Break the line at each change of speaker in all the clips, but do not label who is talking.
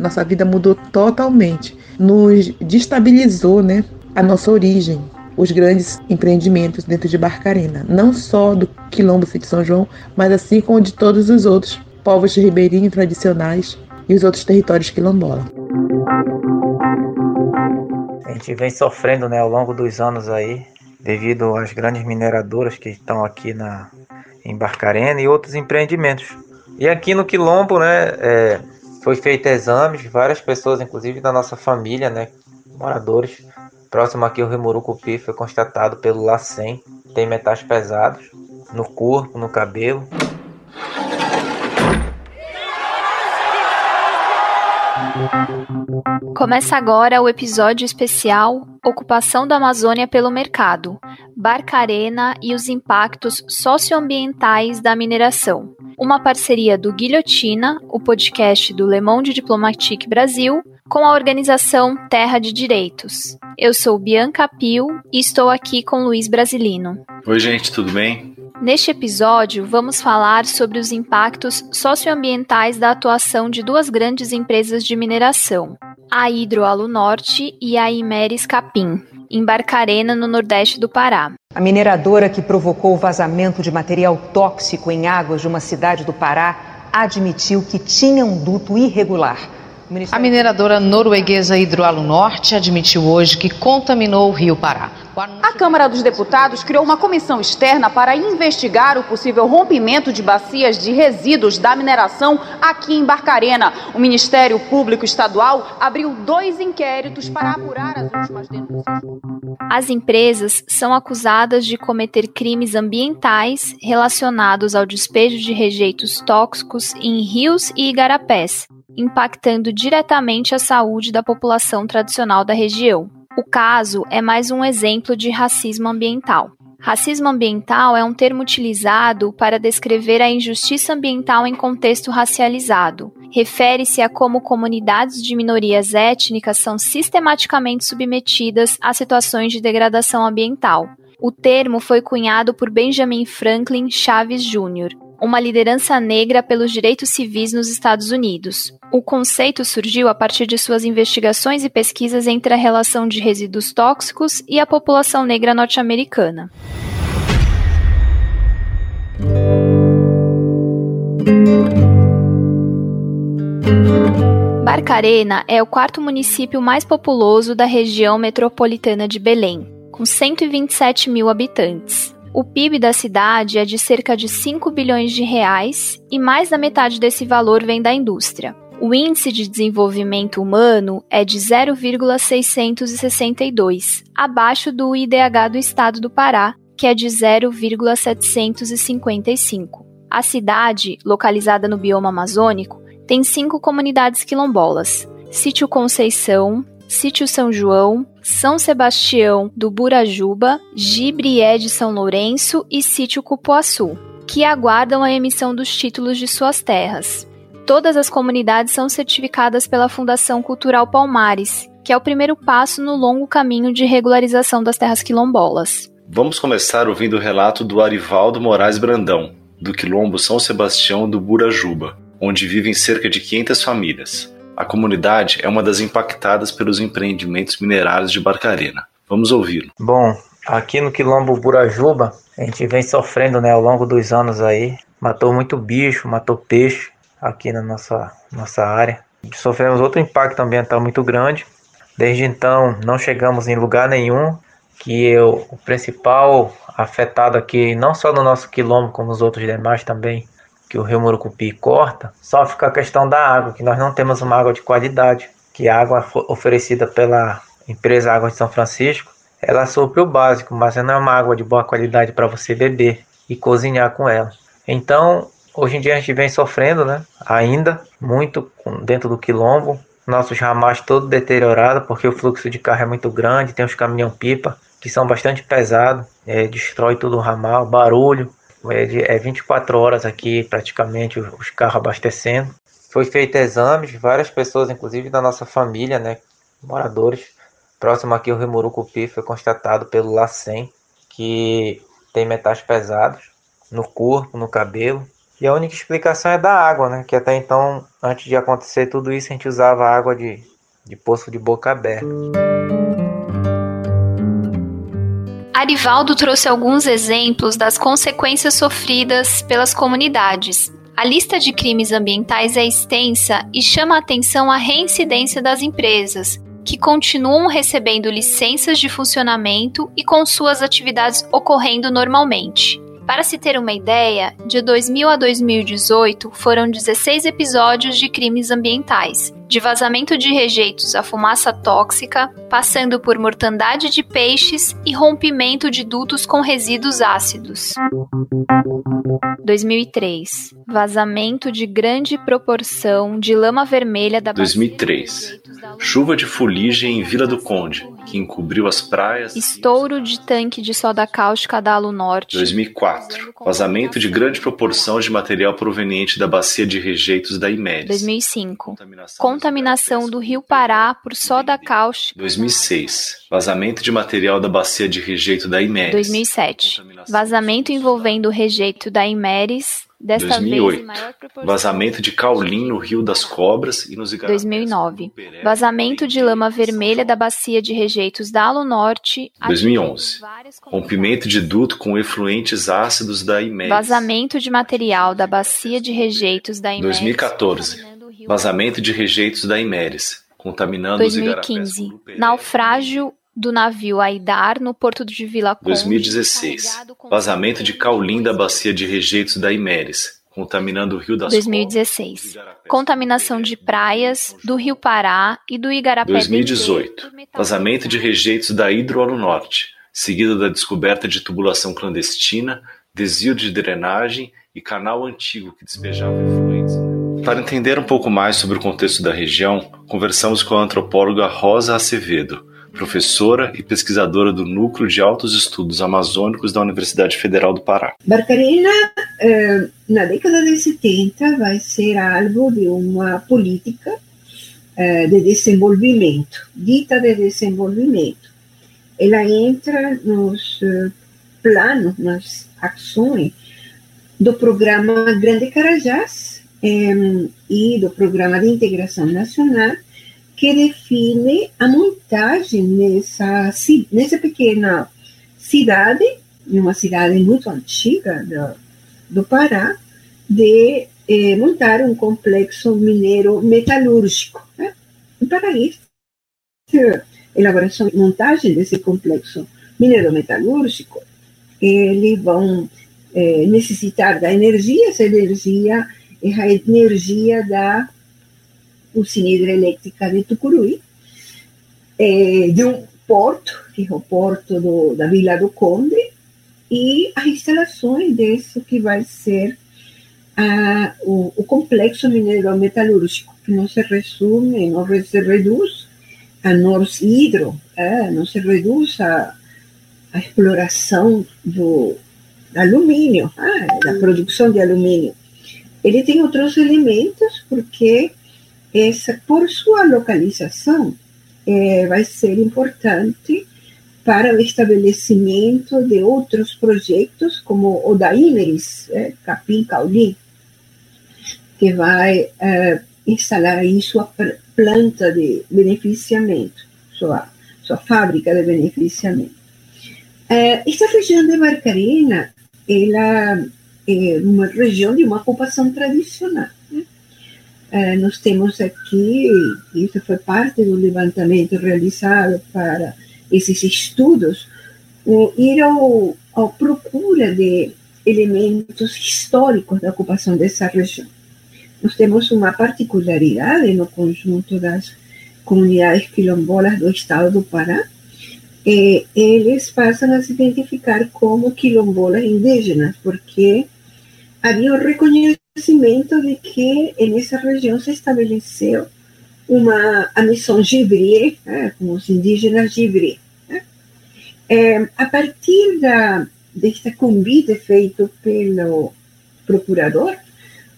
Nossa vida mudou totalmente, nos destabilizou, né? A nossa origem, os grandes empreendimentos dentro de Barcarena, não só do Quilombo de São João, mas assim como de todos os outros povos ribeirinhos tradicionais e os outros territórios quilombola.
A gente vem sofrendo né, ao longo dos anos aí, devido às grandes mineradoras que estão aqui na, em Barcarena e outros empreendimentos. E aqui no Quilombo, né, é, foi feito exames, várias pessoas, inclusive da nossa família, né, moradores, próximo aqui ao Rio Murucupi, foi constatado pelo LACEN, tem metais pesados no corpo, no cabelo.
Começa agora o episódio especial Ocupação da Amazônia pelo Mercado, Barcarena e os impactos socioambientais da mineração. Uma parceria do Guilhotina, o podcast do Le Monde Diplomatique Brasil, com a organização Terra de Direitos. Eu sou Bianca Pio e estou aqui com Luiz Brasilino.
Oi, gente, tudo bem?
Neste episódio, vamos falar sobre os impactos socioambientais da atuação de duas grandes empresas de mineração, a Hidroalu Norte e a Imeres Capim, em Barcarena, no nordeste do Pará.
A mineradora que provocou o vazamento de material tóxico em águas de uma cidade do Pará admitiu que tinha um duto irregular.
A mineradora norueguesa Hidroalu Norte admitiu hoje que contaminou o rio Pará.
A Câmara dos Deputados criou uma comissão externa para investigar o possível rompimento de bacias de resíduos da mineração aqui em Barcarena. O Ministério Público Estadual abriu dois inquéritos para apurar as últimas denúncias.
As empresas são acusadas de cometer crimes ambientais relacionados ao despejo de rejeitos tóxicos em rios e igarapés, impactando diretamente a saúde da população tradicional da região. O caso é mais um exemplo de racismo ambiental. Racismo ambiental é um termo utilizado para descrever a injustiça ambiental em contexto racializado. Refere-se a como comunidades de minorias étnicas são sistematicamente submetidas a situações de degradação ambiental. O termo foi cunhado por Benjamin Franklin Chaves Jr., uma liderança negra pelos direitos civis nos Estados Unidos. O conceito surgiu a partir de suas investigações e pesquisas entre a relação de resíduos tóxicos e a população negra norte-americana. Barcarena é o quarto município mais populoso da região metropolitana de Belém, com 127 mil habitantes. O PIB da cidade é de cerca de 5 bilhões de reais e mais da metade desse valor vem da indústria. O índice de desenvolvimento humano é de 0,662, abaixo do IDH do estado do Pará, que é de 0,755. A cidade, localizada no bioma amazônico, tem cinco comunidades quilombolas: Sítio Conceição, Sítio São João, São Sebastião do Burajuba, Gibrié de São Lourenço e Sítio Cupuaçu, que aguardam a emissão dos títulos de suas terras. Todas as comunidades são certificadas pela Fundação Cultural Palmares, que é o primeiro passo no longo caminho de regularização das terras quilombolas.
Vamos começar ouvindo o relato do Arivaldo Moraes Brandão, do quilombo São Sebastião do Burajuba, onde vivem cerca de 500 famílias. A comunidade é uma das impactadas pelos empreendimentos minerários de Barcarena. Vamos ouvi-lo.
Bom, aqui no Quilombo Burajuba, a gente vem sofrendo né, ao longo dos anos aí. Matou muito bicho, matou peixe aqui na nossa, nossa área. Sofremos outro impacto ambiental muito grande. Desde então, não chegamos em lugar nenhum. Que eu, o principal afetado aqui, não só no nosso quilombo, como os outros demais também, que o rio Murucupi corta, só fica a questão da água, que nós não temos uma água de qualidade, que a água oferecida pela empresa Água de São Francisco, ela supre o básico, mas não é uma água de boa qualidade para você beber e cozinhar com ela. Então, hoje em dia a gente vem sofrendo, né? Ainda muito dentro do quilombo, nossos ramais todo deteriorado porque o fluxo de carro é muito grande, tem os caminhão pipa que são bastante pesados, é, destrói todo o ramal, barulho, é, é 24 horas aqui praticamente os carros abastecendo. Foi feito exames, várias pessoas, inclusive da nossa família, né, moradores, próximo aqui ao Rio Murucupi, foi constatado pelo LACEN que tem metais pesados no corpo, no cabelo. E a única explicação é da água, né? Que até então, antes de acontecer tudo isso, a gente usava água de, de poço de boca aberta.
Arivaldo trouxe alguns exemplos das consequências sofridas pelas comunidades. A lista de crimes ambientais é extensa e chama a atenção a reincidência das empresas, que continuam recebendo licenças de funcionamento e com suas atividades ocorrendo normalmente. Para se ter uma ideia, de 2000 a 2018 foram 16 episódios de crimes ambientais, de vazamento de rejeitos a fumaça tóxica, passando por mortandade de peixes e rompimento de dutos com resíduos ácidos. 2003. Vazamento de grande proporção de lama vermelha da
2003. Chuva de fuligem em Vila do Conde, que encobriu as praias.
Estouro de tanque de soda cáustica da Alu Norte.
2004. Vazamento de grande proporção de material proveniente da bacia de rejeitos da IMEDES.
2005. Contaminação do Rio Pará por soda cáustica.
2006. Vazamento de material da bacia de rejeito da IMEDES.
2007. Vazamento envolvendo o rejeito da IMERES
2008. Vazamento de caulim no Rio das Cobras e nos
Igarapés. 2009. Vazamento de lama vermelha da bacia de rejeitos da Alo Norte.
2011. Rompimento de duto com efluentes ácidos da IMES.
Vazamento de material da bacia de rejeitos da IMES.
2014. Vazamento de rejeitos da IMERES, contaminando
2015.
os igarapés.
Naufrágio do navio Aidar no porto de Vila Conde.
2016. Vazamento de caulim da bacia de rejeitos da Imeres, contaminando o Rio das
2016. Contaminação de praias do Rio Pará e do Igarapé
2018. Vazamento de rejeitos da Hidroalo Norte, seguido da descoberta de tubulação clandestina, desvio de drenagem e canal antigo que despejava efluentes. Para entender um pouco mais sobre o contexto da região, conversamos com a antropóloga Rosa Acevedo, professora e pesquisadora do Núcleo de Altos Estudos Amazônicos da Universidade Federal do Pará.
Barcarena, eh, na década de 70, vai ser alvo de uma política eh, de desenvolvimento, dita de desenvolvimento. Ela entra nos eh, planos, nas ações do programa Grande Carajás e do programa de integração nacional que define a montagem nessa, nessa pequena cidade, uma cidade muito antiga do, do Pará, de eh, montar um complexo mineiro metalúrgico. Né? E para isso, elaboração e montagem desse complexo mineiro metalúrgico, eles vão eh, necessitar da energia, essa energia é a energia da usina hidrelétrica de Tucuruí, é, de um porto, que é o porto do, da Vila do Conde, e as instalações desse que vai ser a, o, o, complexo mineiro metalúrgico, que não se resume, não se reduz a Nors Hidro, é, não se reduz a, a exploração do alumínio, ah, da produção de alumínio. Ele tem outros elementos, porque essa, por sua localização, é, vai ser importante para o estabelecimento de outros projetos, como o da Imeris, é, Capim Cauli, que vai é, instalar aí sua planta de beneficiamento, sua, sua fábrica de beneficiamento. É, esta região de Barcarena, ela é uma região de uma ocupação tradicional. Eh, nós temos aqui, isso foi parte do levantamento realizado para esses estudos, ir ao, ao procura de elementos históricos da ocupação dessa região. Nós temos uma particularidade no conjunto das comunidades quilombolas do estado do Pará, eh, eles passam a se identificar como quilombolas indígenas, porque havia um reconhecimento de que nessa região se estabeleceu uma a missão Gibri, né, com os indígenas Gibri. Né? É, a partir da, deste convite feito pelo procurador,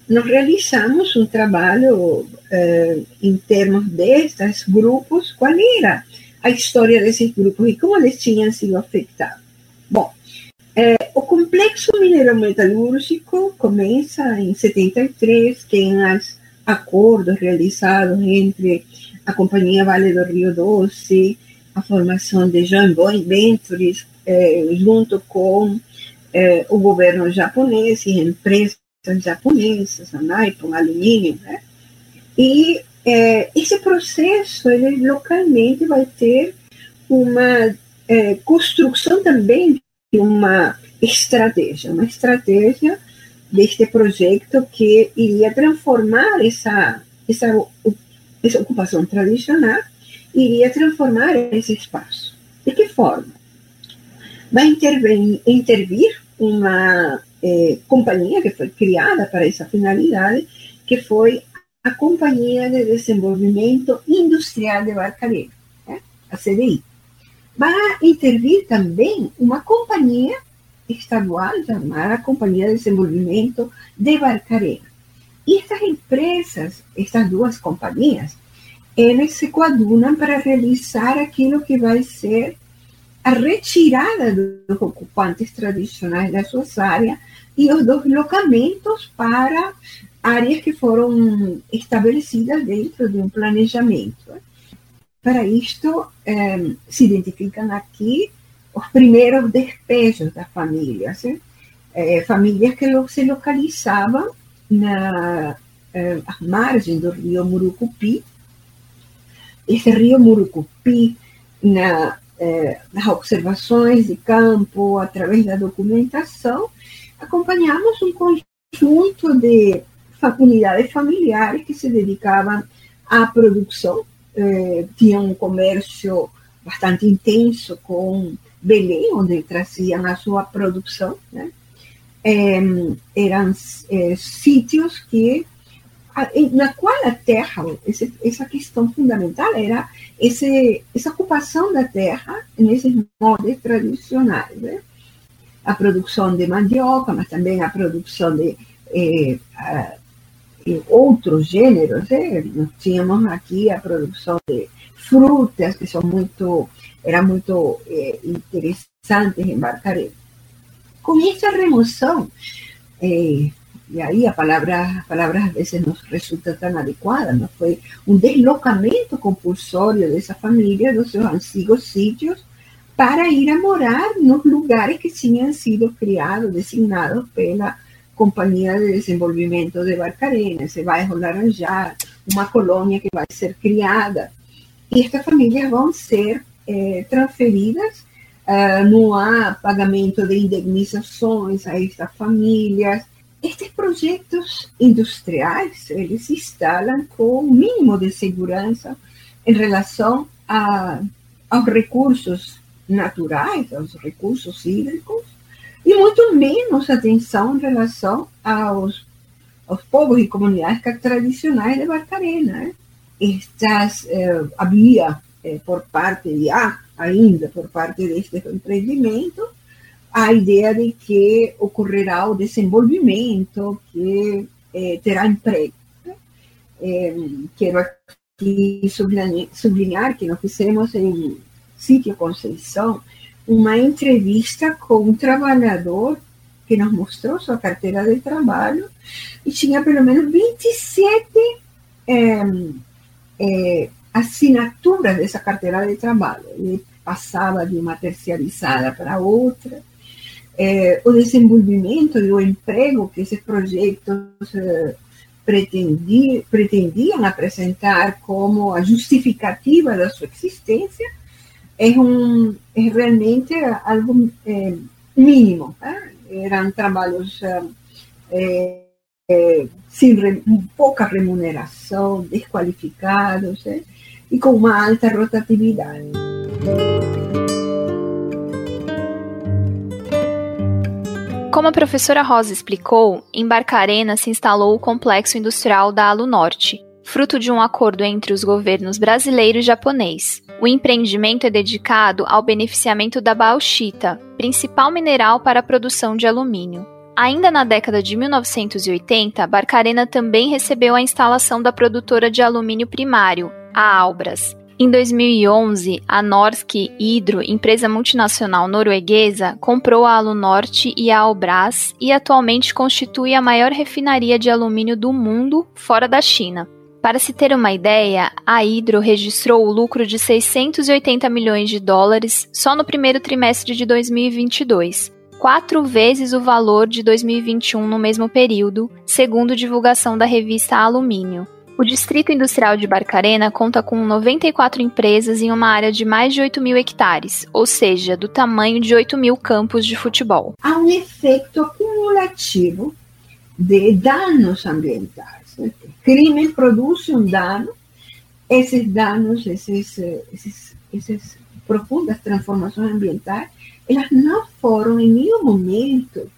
nós realizamos um trabalho é, em termos destes grupos, qual era a história desses grupos e como eles tinham sido afetados. Bom, É, o complexo minerometalúrgico começa em 73, tem os acordos realizados entre a Companhia Vale do Rio Doce, a formação de joint ventures, é, junto com é, o governo japonês e empresas japonesas, a Nippon Alumínio, né? E é, esse processo, ele localmente vai ter uma é, construção também de uma estratégia, uma estratégia deste projeto que iria transformar essa, essa, essa ocupação tradicional, iria transformar esse espaço. De que forma? Vai intervir, intervir uma é, companhia que foi criada para essa finalidade, que foi a Companhia de Desenvolvimento Industrial de Barcarena, né? a CDI. Vai intervir também uma companhia estadual chamada Companhia de Desenvolvimento de Barcarena. E estas empresas, estas duas companhias, elas se coadunam para realizar aquilo que vai ser a retirada dos ocupantes tradicionais das suas áreas e os deslocamentos para áreas que foram estabelecidas dentro de um planejamento. Para isto, eh, se identificam aqui os primeiros despejos das famílias, eh, famílias que se localizavam na eh, margem do rio Murucupi. Esse rio Murucupi, na, nas observações de campo, através da documentação, acompanhamos um conjunto de unidades familiares que se dedicavam à produção, eh, tinham um comércio bastante intenso com Belém, onde traziam a sua produção, eram eh, sítios que na qual a terra, essa questão fundamental era essa ocupação da terra nesses modos tradicionais. A produção de mandioca, mas também a produção de eh, outros gêneros. Nós tínhamos aqui a produção de frutas, que são muito, era muito eh, em Barcarena. Com essa remoção, eh, e aí a palavra, a palavra às vezes não resulta tão adequada, não foi um deslocamento compulsório dessa família dos seus antigos sítios para ir a morar nos lugares que tinham sido criados, designados pela Companhia de Desenvolvimento de Barcarena, esse bairro Laranjar, uma colônia que vai ser criada. E estas famílias vão ser eh, transferidas, uh, não há pagamento de indenizações a estas famílias. Estes projetos industriais, eles se instalam com o mínimo de segurança em relação a, aos recursos naturais, aos recursos hídricos, e muito menos atenção em relação aos, aos povos e comunidades tradicionais de Barcarena. Né? Estas, eh, havia, eh, por parte de há ainda, por parte deste empreendimento, a ideia de que ocorrerá o desenvolvimento, que eh, terá emprego. Né? quero aqui sublinhar, sublinhar que nós fizemos em Sítio Conceição uma entrevista com um trabalhador que nos mostrou sua carteira de trabalho e tinha pelo menos 27 é, é, assinaturas dessa carteira de trabalho. Ele passava de uma terciarizada para outra. É, o desenvolvimento e o emprego que esses projetos é, pretendiam, pretendiam apresentar como a justificativa da sua existência é, um, é realmente algo é, mínimo. Né? Eram trabalhos é, é, sem re, pouca remuneração, desqualificados né? e com uma alta rotatividade.
Como a professora Rosa explicou, em Barcarena se instalou o complexo industrial da Alunorte, fruto de um acordo entre os governos brasileiro e japonês. O empreendimento é dedicado ao beneficiamento da bauxita, principal mineral para a produção de alumínio. Ainda na década de 1980, Barcarena também recebeu a instalação da produtora de alumínio primário, a Albras. Em 2011, a Norsk Hydro, empresa multinacional norueguesa, comprou a Alunorte e a Albras e atualmente constitui a maior refinaria de alumínio do mundo fora da China. Para se ter uma ideia, a Hydro registrou o lucro de 680 milhões de dólares só no primeiro trimestre de 2022, quatro vezes o valor de 2021 no mesmo período, segundo divulgação da revista Alumínio. O Distrito Industrial de Barcarena conta com 94 empresas em uma área de mais de 8 mil hectares, ou seja, do tamanho de 8 mil campos de futebol.
Há um efeito acumulativo de danos ambientais. Crime produz um dano, esses danos, esses, esses, essas profundas transformações ambientais, elas não foram em nenhum momento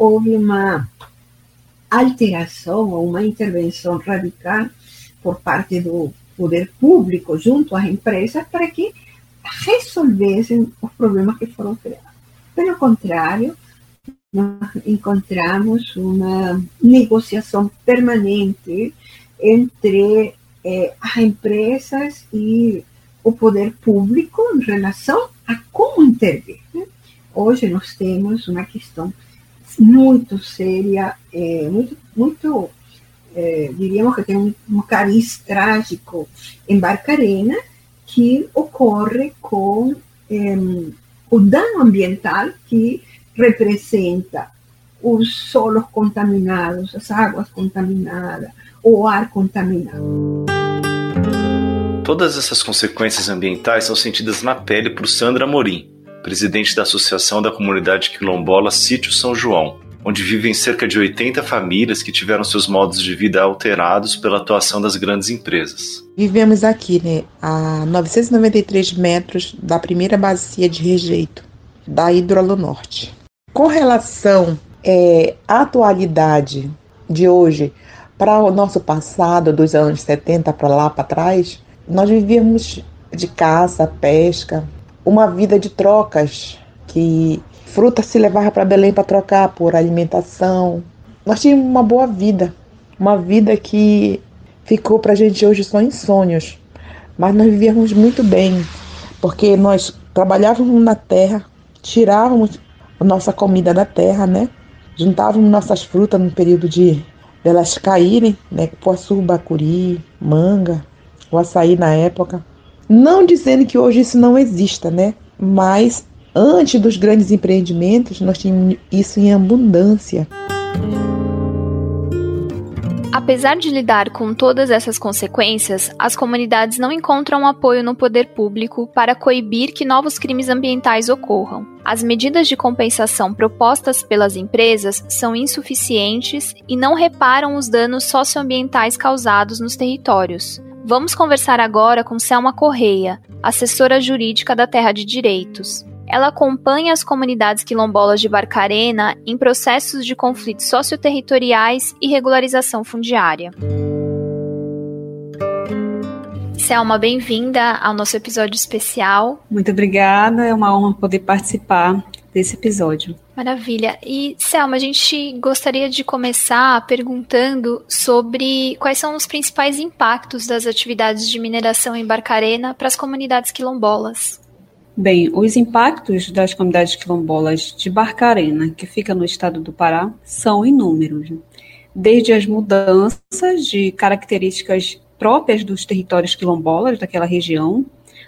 houve uma alteração ou uma intervenção radical por parte do poder público junto às empresas para que resolvessem os problemas que foram criados. Pelo contrário, nós encontramos uma negociação permanente entre eh, as empresas e o poder público em relação a como intervir. Né? Hoje nós temos uma questão muito séria, é, muito, muito é, diríamos que tem um, um cariz trágico em Barcarena, que ocorre com o dano ambiental que representa os solos contaminados, as águas contaminadas, o ar contaminado.
Todas essas consequências ambientais são sentidas na pele por Sandra Morim, presidente da Associação da Comunidade Quilombola Sítio São João, onde vivem cerca de 80 famílias que tiveram seus modos de vida alterados pela atuação das grandes empresas.
Vivemos aqui, né, a 993 metros da primeira bacia de rejeito da Hidrolonorte. Com relação é, à atualidade de hoje para o nosso passado, dos anos 70 para lá para trás, nós vivíamos de caça, pesca, uma vida de trocas, que fruta se levava para Belém para trocar por alimentação. Nós tínhamos uma boa vida, uma vida que ficou para a gente hoje só em sonhos, mas nós vivíamos muito bem, porque nós trabalhávamos na terra, tirávamos a nossa comida da terra, né? Juntávamos nossas frutas no período de delas caírem, né? Poaçu, bacuri, manga, o açaí na época. Não dizendo que hoje isso não exista, né? Mas antes dos grandes empreendimentos, nós tínhamos isso em abundância.
Apesar de lidar com todas essas consequências, as comunidades não encontram apoio no poder público para coibir que novos crimes ambientais ocorram. As medidas de compensação propostas pelas empresas são insuficientes e não reparam os danos socioambientais causados nos territórios. Vamos conversar agora com Selma Correia, assessora jurídica da Terra de Direitos. Ela acompanha as comunidades quilombolas de Barcarena em processos de conflitos socioterritoriais e regularização fundiária. Selma, bem-vinda ao nosso episódio especial.
Muito obrigada, é uma honra poder participar desse episódio.
Maravilha. E, Selma, a gente gostaria de começar perguntando sobre quais são os principais impactos das atividades de mineração em Barcarena para as comunidades quilombolas.
Bem, os impactos das comunidades quilombolas de Barcarena, que fica no estado do Pará, são inúmeros. Desde as mudanças de características próprias dos territórios quilombolas daquela região,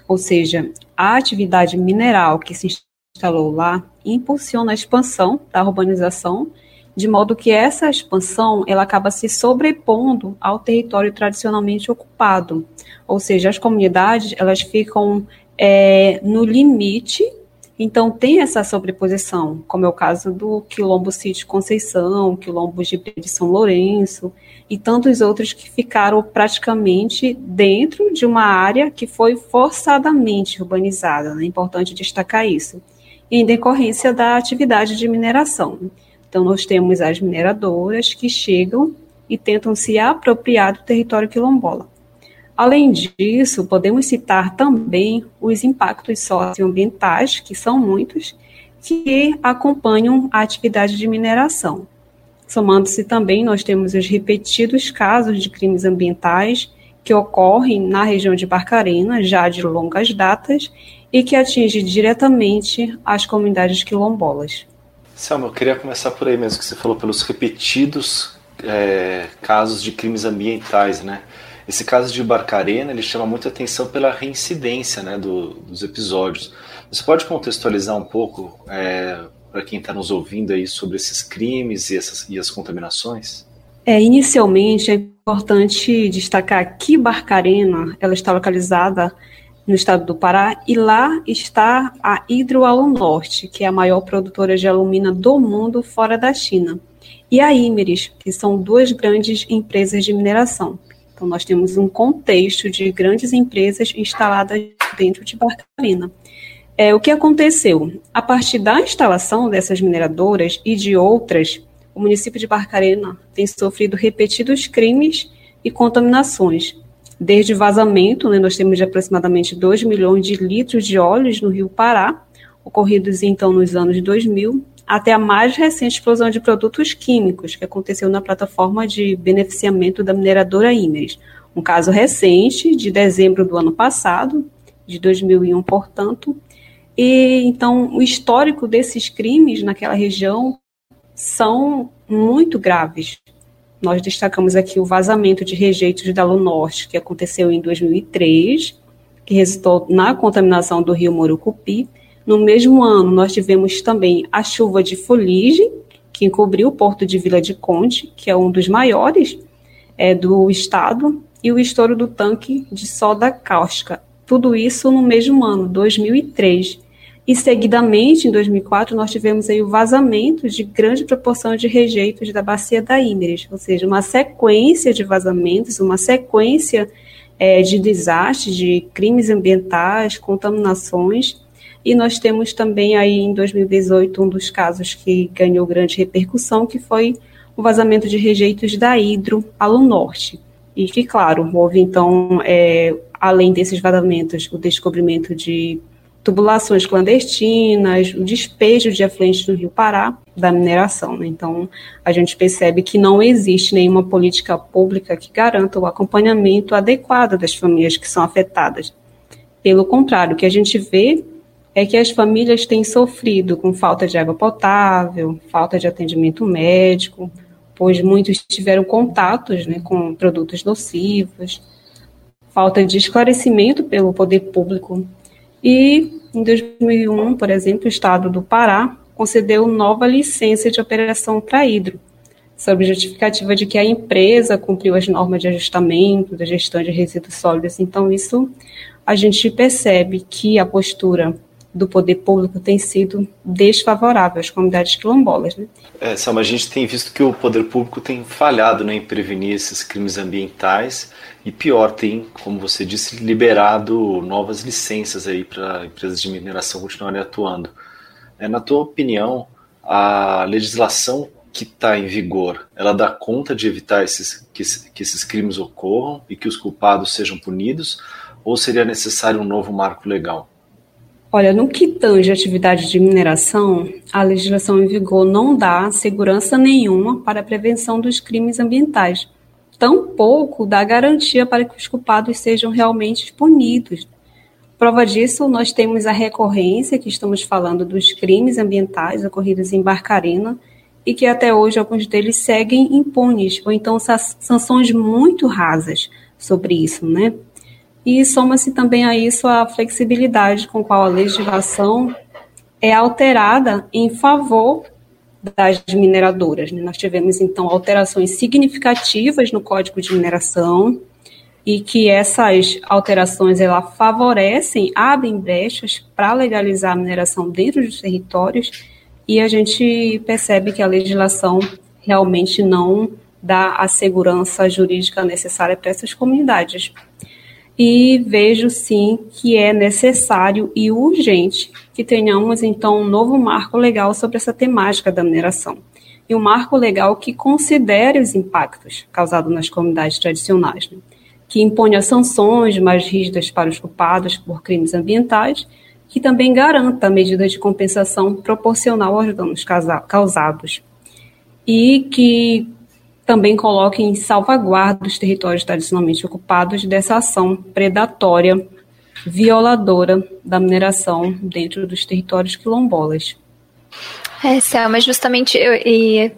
ou seja, a atividade mineral que se instalou lá impulsiona a expansão da urbanização, de modo que essa expansão ela acaba se sobrepondo ao território tradicionalmente ocupado, ou seja, as comunidades elas ficam é, no limite, então tem essa sobreposição, como é o caso do Quilombo Sítio Conceição, Quilombo de São Lourenço e tantos outros que ficaram praticamente dentro de uma área que foi forçadamente urbanizada, né? é importante destacar isso em decorrência da atividade de mineração. Então, nós temos as mineradoras que chegam e tentam se apropriar do território quilombola. Além disso, podemos citar também os impactos socioambientais, que são muitos, que acompanham a atividade de mineração. Somando-se também, nós temos os repetidos casos de crimes ambientais que ocorre na região de Barcarena já de longas datas e que atinge diretamente as comunidades quilombolas.
Selma, eu queria começar por aí mesmo, que você falou pelos repetidos é, casos de crimes ambientais, né? Esse caso de Barcarena, ele chama muita atenção pela reincidência né, do, dos episódios. Você pode contextualizar um pouco é, para quem está nos ouvindo aí sobre esses crimes e, essas, e as contaminações?
É, inicialmente é importante destacar que Barcarena ela está localizada no estado do Pará e lá está a Hidroalunorte, que é a maior produtora de alumina do mundo fora da China, e a Imeris, que são duas grandes empresas de mineração. Então nós temos um contexto de grandes empresas instaladas dentro de Barcarena. É, o que aconteceu? A partir da instalação dessas mineradoras e de outras, o município de Barcarena tem sofrido repetidos crimes e contaminações. Desde vazamento, né, nós temos aproximadamente 2 milhões de litros de óleos no Rio Pará, ocorridos então nos anos 2000, até a mais recente explosão de produtos químicos, que aconteceu na plataforma de beneficiamento da mineradora Imeres. Um caso recente, de dezembro do ano passado, de 2001, portanto, e então o histórico desses crimes naquela região são muito graves. Nós destacamos aqui o vazamento de rejeitos da Lunorte, que aconteceu em 2003, que resultou na contaminação do rio Morucupi. No mesmo ano, nós tivemos também a chuva de fuligem, que encobriu o porto de Vila de Conde, que é um dos maiores é, do estado, e o estouro do tanque de soda cáustica, tudo isso no mesmo ano, 2003. E seguidamente, em 2004, nós tivemos aí o vazamento de grande proporção de rejeitos da bacia da Imeres, ou seja, uma sequência de vazamentos, uma sequência é, de desastres, de crimes ambientais, contaminações. E nós temos também aí em 2018 um dos casos que ganhou grande repercussão, que foi o vazamento de rejeitos da Hidro ao norte. E que, claro, houve então é, além desses vazamentos, o descobrimento de tubulações clandestinas, o despejo de afluentes do Rio Pará da mineração. Né? Então, a gente percebe que não existe nenhuma política pública que garanta o acompanhamento adequado das famílias que são afetadas. Pelo contrário, o que a gente vê é que as famílias têm sofrido com falta de água potável, falta de atendimento médico, pois muitos tiveram contatos né, com produtos nocivos, falta de esclarecimento pelo poder público. E em 2001, por exemplo, o Estado do Pará concedeu nova licença de operação para Hidro, sob justificativa de que a empresa cumpriu as normas de ajustamento da gestão de resíduos sólidos. Então, isso a gente percebe que a postura do poder público tem sido desfavorável às comunidades quilombolas. Né?
É, Salma, a gente tem visto que o poder público tem falhado né, em prevenir esses crimes ambientais e pior, tem, como você disse, liberado novas licenças aí para empresas de mineração continuarem atuando. É, na tua opinião, a legislação que está em vigor, ela dá conta de evitar esses, que, que esses crimes ocorram e que os culpados sejam punidos, ou seria necessário um novo marco legal?
Olha, no que tange atividade de mineração, a legislação em vigor não dá segurança nenhuma para a prevenção dos crimes ambientais, tampouco dá garantia para que os culpados sejam realmente punidos. Prova disso, nós temos a recorrência, que estamos falando dos crimes ambientais ocorridos em Barcarena, e que até hoje alguns deles seguem impunes, ou então sanções muito rasas sobre isso, né? E soma-se também a isso a flexibilidade com qual a legislação é alterada em favor das mineradoras. Né? Nós tivemos, então, alterações significativas no Código de Mineração e que essas alterações ela favorecem, abrem brechas para legalizar a mineração dentro dos territórios e a gente percebe que a legislação realmente não dá a segurança jurídica necessária para essas comunidades e vejo sim que é necessário e urgente que tenhamos então um novo marco legal sobre essa temática da mineração. E um marco legal que considere os impactos causados nas comunidades tradicionais, né? que imponha sanções mais rígidas para os culpados por crimes ambientais, que também garanta medidas de compensação proporcional aos danos causados. E que também coloca em salvaguarda os territórios tradicionalmente ocupados dessa ação predatória, violadora da mineração dentro dos territórios quilombolas.
É, Selma, justamente eu ia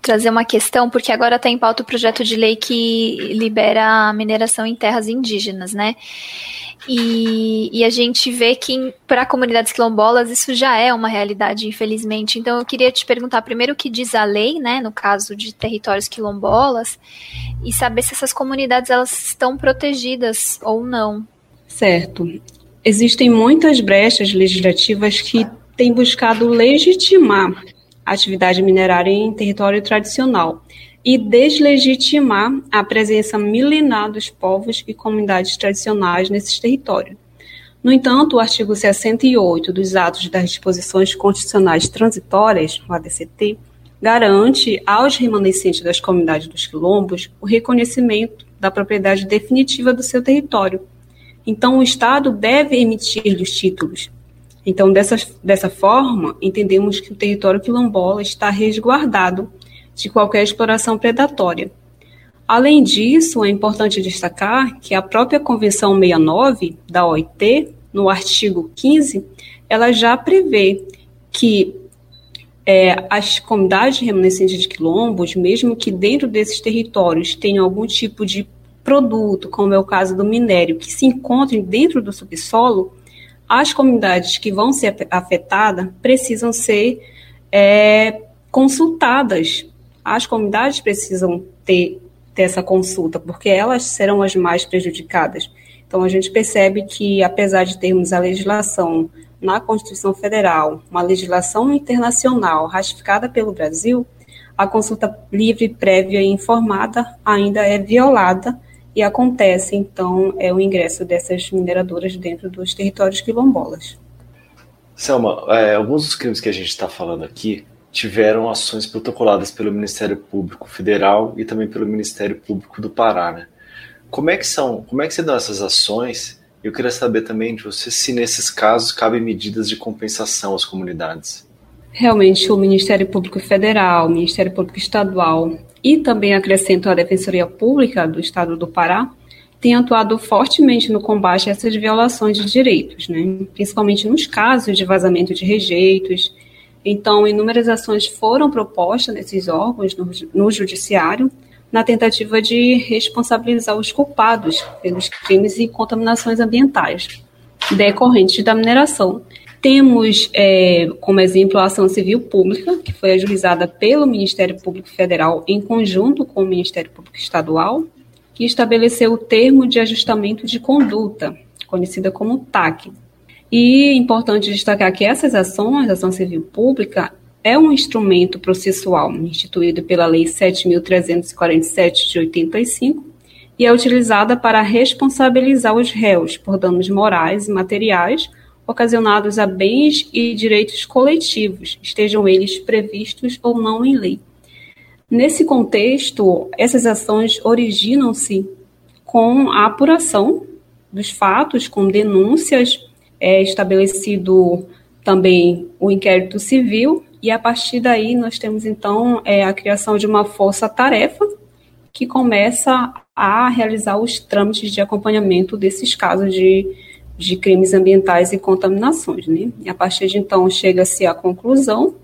trazer uma questão, porque agora está em pauta o projeto de lei que libera a mineração em terras indígenas, né? E, e, a gente vê que para comunidades quilombolas isso já é uma realidade, infelizmente. Então eu queria te perguntar primeiro o que diz a lei, né, no caso de territórios quilombolas, e saber se essas comunidades elas estão protegidas ou não.
Certo. Existem muitas brechas legislativas que têm buscado legitimar a atividade minerária em território tradicional e deslegitimar a presença milenar dos povos e comunidades tradicionais nesses territórios. No entanto, o artigo 68 dos Atos das Disposições Constitucionais Transitórias, o ADCT, garante aos remanescentes das comunidades dos quilombos o reconhecimento da propriedade definitiva do seu território. Então, o Estado deve emitir os títulos. Então, dessa, dessa forma, entendemos que o território quilombola está resguardado de qualquer exploração predatória. Além disso, é importante destacar que a própria Convenção 69 da OIT, no artigo 15, ela já prevê que é, as comunidades remanescentes de quilombos, mesmo que dentro desses territórios tenham algum tipo de produto, como é o caso do minério, que se encontrem dentro do subsolo, as comunidades que vão ser afetadas precisam ser é, consultadas as comunidades precisam ter, ter essa consulta, porque elas serão as mais prejudicadas. Então, a gente percebe que, apesar de termos a legislação na Constituição Federal, uma legislação internacional ratificada pelo Brasil, a consulta livre, prévia e informada ainda é violada e acontece, então, é o ingresso dessas mineradoras dentro dos territórios quilombolas.
Selma, é, alguns dos crimes que a gente está falando aqui tiveram ações protocoladas pelo Ministério Público Federal e também pelo Ministério Público do Pará, né? Como é que são, como é que se dão essas ações? Eu queria saber também de você se nesses casos cabem medidas de compensação às comunidades.
Realmente, o Ministério Público Federal, o Ministério Público Estadual e também acrescento a Defensoria Pública do Estado do Pará têm atuado fortemente no combate a essas violações de direitos, né? principalmente nos casos de vazamento de rejeitos, então, inúmeras ações foram propostas nesses órgãos no, no judiciário na tentativa de responsabilizar os culpados pelos crimes e contaminações ambientais decorrentes da mineração. Temos é, como exemplo a ação civil pública, que foi ajuizada pelo Ministério Público Federal em conjunto com o Ministério Público Estadual, que estabeleceu o termo de ajustamento de conduta, conhecida como TAC, e importante destacar que essas ações, ação civil pública, é um instrumento processual instituído pela Lei 7.347 de 85 e é utilizada para responsabilizar os réus por danos morais e materiais ocasionados a bens e direitos coletivos, estejam eles previstos ou não em lei. Nesse contexto, essas ações originam-se com a apuração dos fatos, com denúncias é estabelecido também o inquérito civil, e a partir daí nós temos então é, a criação de uma força-tarefa que começa a realizar os trâmites de acompanhamento desses casos de, de crimes ambientais e contaminações. Né? E a partir de então chega-se à conclusão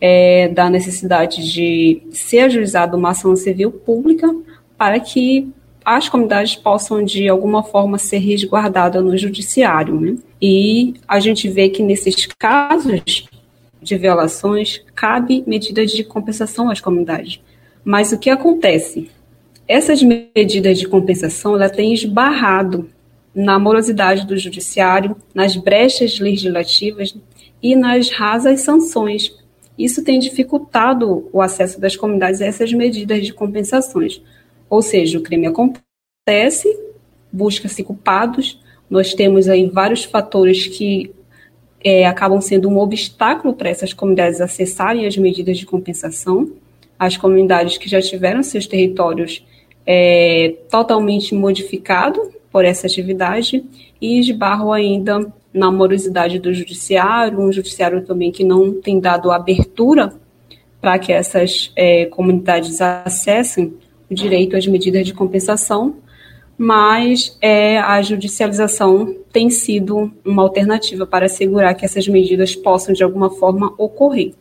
é, da necessidade de ser ajuizada uma ação civil pública para que as comunidades possam, de alguma forma, ser resguardadas no judiciário. Né? E a gente vê que nesses casos de violações, cabe medidas de compensação às comunidades. Mas o que acontece? Essas medidas de compensação ela tem esbarrado na morosidade do judiciário, nas brechas legislativas e nas rasas sanções. Isso tem dificultado o acesso das comunidades a essas medidas de compensações. Ou seja, o crime acontece, busca-se culpados, nós temos aí vários fatores que é, acabam sendo um obstáculo para essas comunidades acessarem as medidas de compensação. As comunidades que já tiveram seus territórios é, totalmente modificados por essa atividade e esbarram ainda na morosidade do judiciário, um judiciário também que não tem dado abertura para que essas é, comunidades acessem o direito às medidas de compensação, mas é, a judicialização tem sido uma alternativa para assegurar que essas medidas possam, de alguma forma, ocorrer.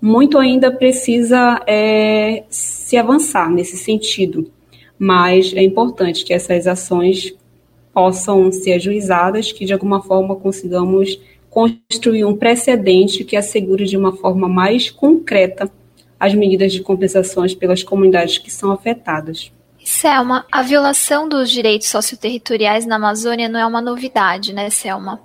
Muito ainda precisa é, se avançar nesse sentido, mas é importante que essas ações possam ser ajuizadas, que de alguma forma consigamos construir um precedente que assegure de uma forma mais concreta as medidas de compensações pelas comunidades que são afetadas.
Selma, a violação dos direitos socioterritoriais na Amazônia não é uma novidade, né, Selma?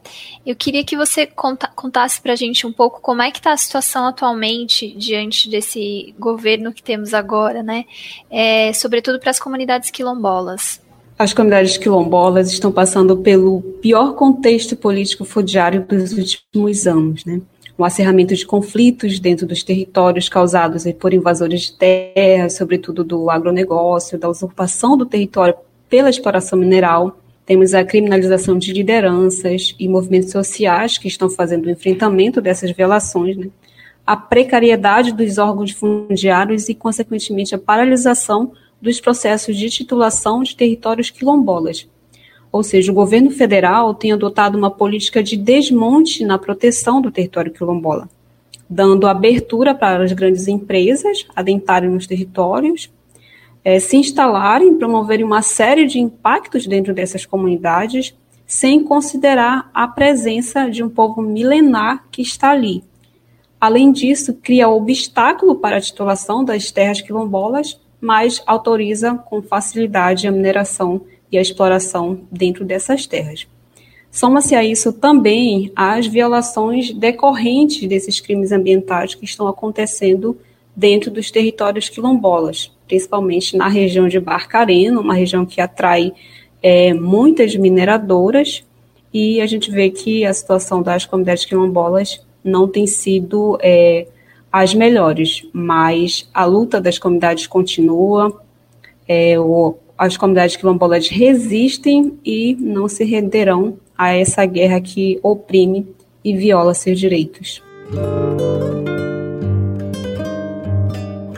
Eu queria que você conta, contasse para a gente um pouco como é que está a situação atualmente diante desse governo que temos agora, né? É, sobretudo para as comunidades quilombolas.
As comunidades quilombolas estão passando pelo pior contexto político fudiário dos últimos anos, né? O acerramento de conflitos dentro dos territórios causados por invasores de terra, sobretudo do agronegócio, da usurpação do território pela exploração mineral. Temos a criminalização de lideranças e movimentos sociais que estão fazendo o enfrentamento dessas violações, né? a precariedade dos órgãos fundiários e, consequentemente, a paralisação dos processos de titulação de territórios quilombolas, ou seja, o governo federal tem adotado uma política de desmonte na proteção do território quilombola, dando abertura para as grandes empresas adentrarem nos territórios, é, se instalarem, promoverem uma série de impactos dentro dessas comunidades, sem considerar a presença de um povo milenar que está ali. Além disso, cria obstáculo para a titulação das terras quilombolas, mas autoriza com facilidade a mineração e a exploração dentro dessas terras. Soma-se a isso também as violações decorrentes desses crimes ambientais que estão acontecendo dentro dos territórios quilombolas, principalmente na região de Barcarena, uma região que atrai é, muitas mineradoras, e a gente vê que a situação das comunidades quilombolas não tem sido é, as melhores, mas a luta das comunidades continua, é, o, as comunidades quilombolas resistem e não se renderão a essa guerra que oprime e viola seus direitos.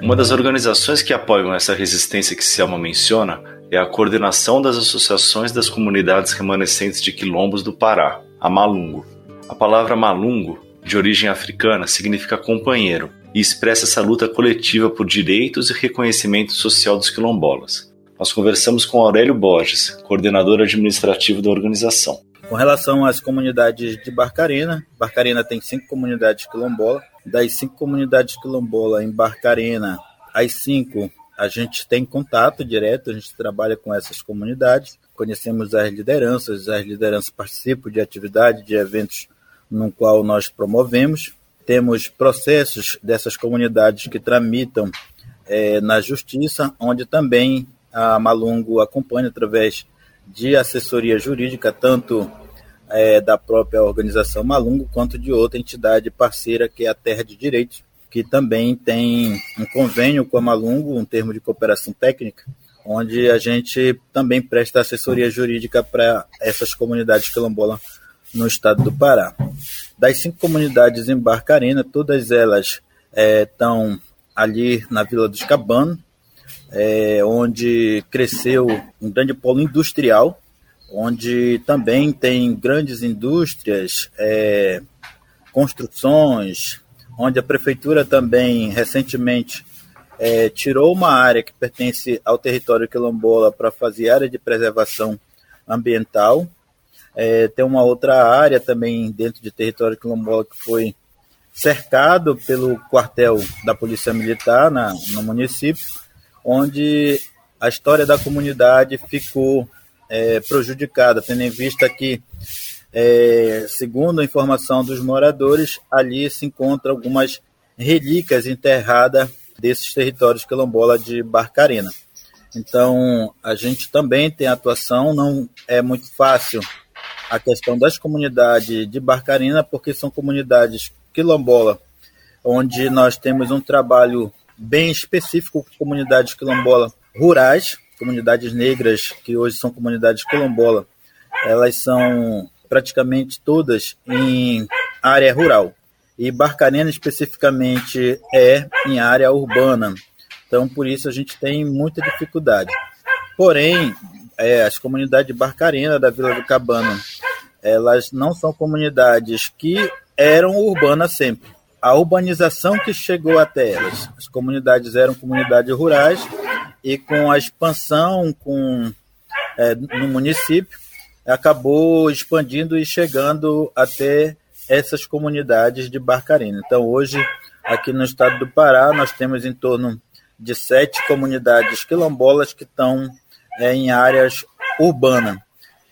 Uma das organizações que apoiam essa resistência que Selma menciona é a Coordenação das Associações das Comunidades Remanescentes de Quilombos do Pará, a Malungo. A palavra Malungo, de origem africana, significa companheiro e expressa essa luta coletiva por direitos e reconhecimento social dos quilombolas nós conversamos com Aurélio Borges, coordenador administrativo da organização.
Com relação às comunidades de Barcarena, Barcarena tem cinco comunidades quilombola. Das cinco comunidades quilombola em Barcarena, as cinco a gente tem contato direto, a gente trabalha com essas comunidades, conhecemos as lideranças, as lideranças participam de atividades, de eventos no qual nós promovemos. Temos processos dessas comunidades que tramitam é, na justiça, onde também a Malungo acompanha através de assessoria jurídica, tanto é, da própria organização Malungo, quanto de outra entidade parceira, que é a Terra de Direitos, que também tem um convênio com a Malungo, um termo de cooperação técnica, onde a gente também presta assessoria jurídica para essas comunidades quilombolas no estado do Pará. Das cinco comunidades em Barcarena, todas elas estão é, ali na Vila dos Cabanos, é, onde cresceu um grande polo industrial, onde também tem grandes indústrias, é, construções, onde a prefeitura também recentemente é, tirou uma área que pertence ao território quilombola para fazer área de preservação ambiental. É, tem uma outra área também dentro de território quilombola que foi cercado pelo quartel da Polícia Militar na, no município onde a história da comunidade ficou é, prejudicada, tendo em vista que, é, segundo a informação dos moradores, ali se encontram algumas relíquias enterradas desses territórios quilombola de Barcarena. Então, a gente também tem atuação, não é muito fácil a questão das comunidades de Barcarena, porque são comunidades quilombola, onde nós temos um trabalho bem específico com comunidades quilombola rurais, comunidades negras que hoje são comunidades quilombola. Elas são praticamente todas em área rural. e Barcarena especificamente é em área urbana. Então, por isso a gente tem muita dificuldade. Porém, é, as comunidades de Barcarena da Vila do Cabana, elas não são comunidades que eram urbanas sempre. A urbanização que chegou até elas, as comunidades eram comunidades rurais e com a expansão com, é, no município, acabou expandindo e chegando até essas comunidades de Barcarena. Então, hoje, aqui no estado do Pará, nós temos em torno de sete comunidades quilombolas que estão é, em áreas urbanas.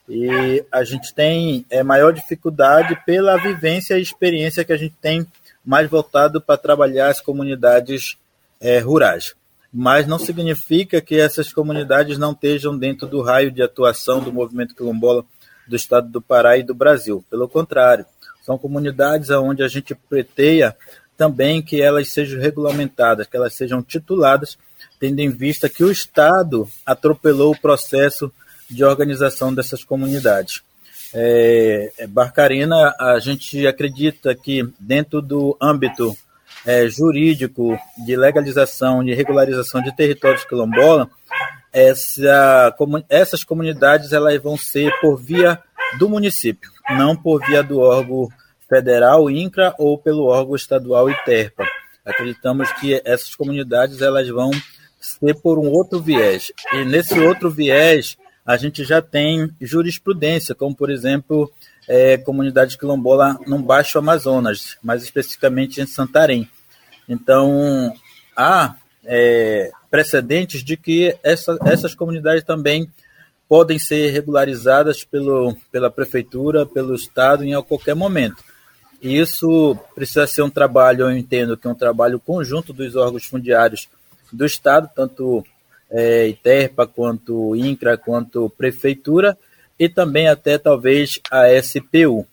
E a gente tem é, maior dificuldade pela vivência e experiência que a gente tem mais voltado para trabalhar as comunidades é, rurais. Mas não significa que essas comunidades não estejam dentro do raio de atuação do movimento quilombola do estado do Pará e do Brasil. Pelo contrário, são comunidades onde a gente preteia também que elas sejam regulamentadas, que elas sejam tituladas, tendo em vista que o Estado atropelou o processo de organização dessas comunidades. É, é, Barcarena, a gente acredita que dentro do âmbito é, jurídico de legalização, de regularização de territórios quilombola, essa, essas comunidades elas vão ser por via do município, não por via do órgão federal, INCRA, ou pelo órgão estadual ITERPA. Acreditamos que essas comunidades elas vão ser por um outro viés. E nesse outro viés, a gente já tem jurisprudência, como, por exemplo, é, comunidade quilombola no Baixo Amazonas, mais especificamente em Santarém. Então, há é, precedentes de que essa, essas comunidades também podem ser regularizadas pelo, pela prefeitura, pelo Estado em qualquer momento. E isso precisa ser um trabalho, eu entendo que é um trabalho conjunto dos órgãos fundiários do Estado, tanto é, ITERPA, quanto INCRA, quanto Prefeitura, e também até talvez a SPU.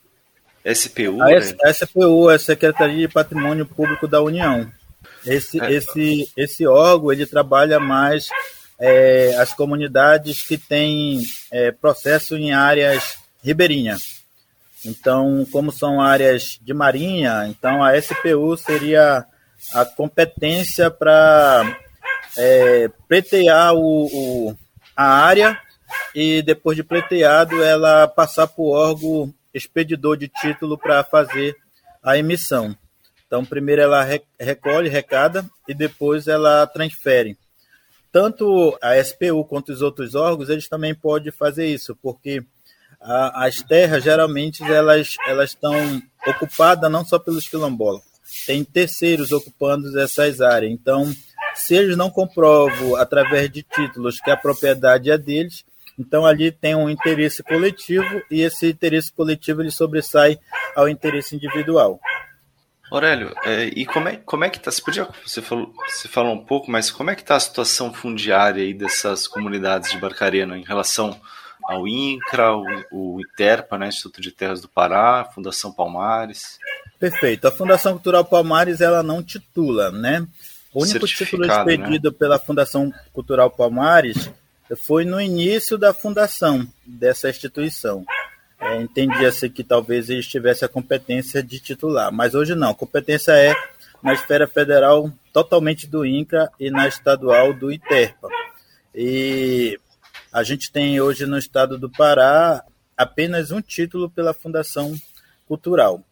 SPU?
A, S, a SPU é a Secretaria de Patrimônio Público da União. Esse, é. esse, esse órgão ele trabalha mais é, as comunidades que têm é, processo em áreas ribeirinhas. Então, como são áreas de marinha, então a SPU seria a competência para é, pretear o, o, a área e depois de preteado ela passar para o órgão expedidor de título para fazer a emissão. Então, primeiro ela recolhe, recada e depois ela transfere. Tanto a SPU quanto os outros órgãos, eles também podem fazer isso, porque a, as terras geralmente elas elas estão ocupadas não só pelos quilombolas, tem terceiros ocupando essas áreas. Então, se eles não comprovam através de títulos que a propriedade é deles, então ali tem um interesse coletivo e esse interesse coletivo ele sobressai ao interesse individual.
Aurélio, é, e como é, como é que tá? Você podia, você falou, você falou um pouco, mas como é que está a situação fundiária aí dessas comunidades de Barcarena em relação ao INCRA, o, o ITERPA, né, Instituto de Terras do Pará, Fundação Palmares?
Perfeito. A Fundação Cultural Palmares ela não titula, né? O único título né? expedido né? pela Fundação Cultural Palmares foi no início da fundação dessa instituição. É, Entendia-se que talvez eles tivessem a competência de titular, mas hoje não. A competência é na esfera federal totalmente do INCRA e na estadual do ITERPA. E a gente tem hoje no estado do Pará apenas um título pela Fundação Cultural.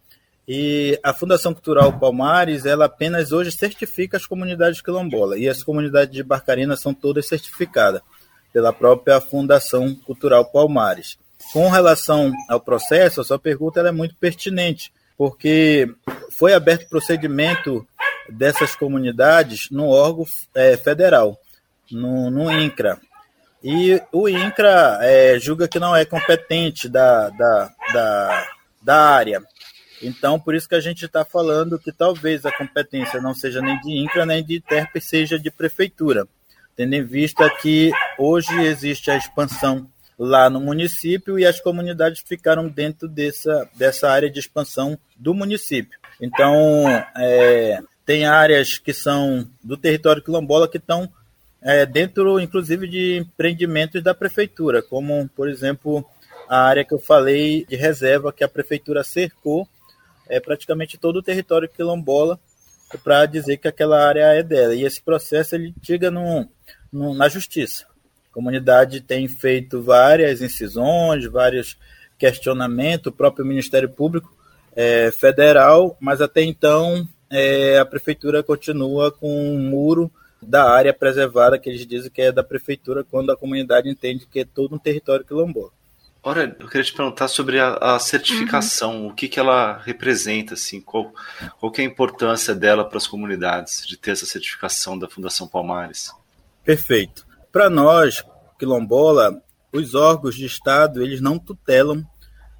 E a Fundação Cultural Palmares, ela apenas hoje certifica as comunidades quilombolas. E as comunidades de Barcarena são todas certificadas pela própria Fundação Cultural Palmares. Com relação ao processo, a sua pergunta é muito pertinente, porque foi aberto procedimento dessas comunidades no órgão é, federal, no, no INCRA. E o INCRA é, julga que não é competente da, da, da, da área. Então, por isso que a gente está falando que talvez a competência não seja nem de INCRA, nem de ITERP, seja de prefeitura, tendo em vista que hoje existe a expansão lá no município e as comunidades ficaram dentro dessa, dessa área de expansão do município. Então, é, tem áreas que são do território quilombola que estão é, dentro, inclusive, de empreendimentos da prefeitura, como, por exemplo, a área que eu falei de reserva que a prefeitura cercou é, praticamente todo o território quilombola para dizer que aquela área é dela. E esse processo ele chega no, na justiça. A comunidade tem feito várias incisões, vários questionamentos, o próprio Ministério Público é, Federal, mas até então é, a prefeitura continua com um muro da área preservada que eles dizem que é da prefeitura quando a comunidade entende que é todo um território quilombola.
Ora, eu queria te perguntar sobre a, a certificação, uhum. o que, que ela representa, assim, qual, qual que é a importância dela para as comunidades, de ter essa certificação da Fundação Palmares?
Perfeito. Para nós, quilombola, os órgãos de Estado, eles não tutelam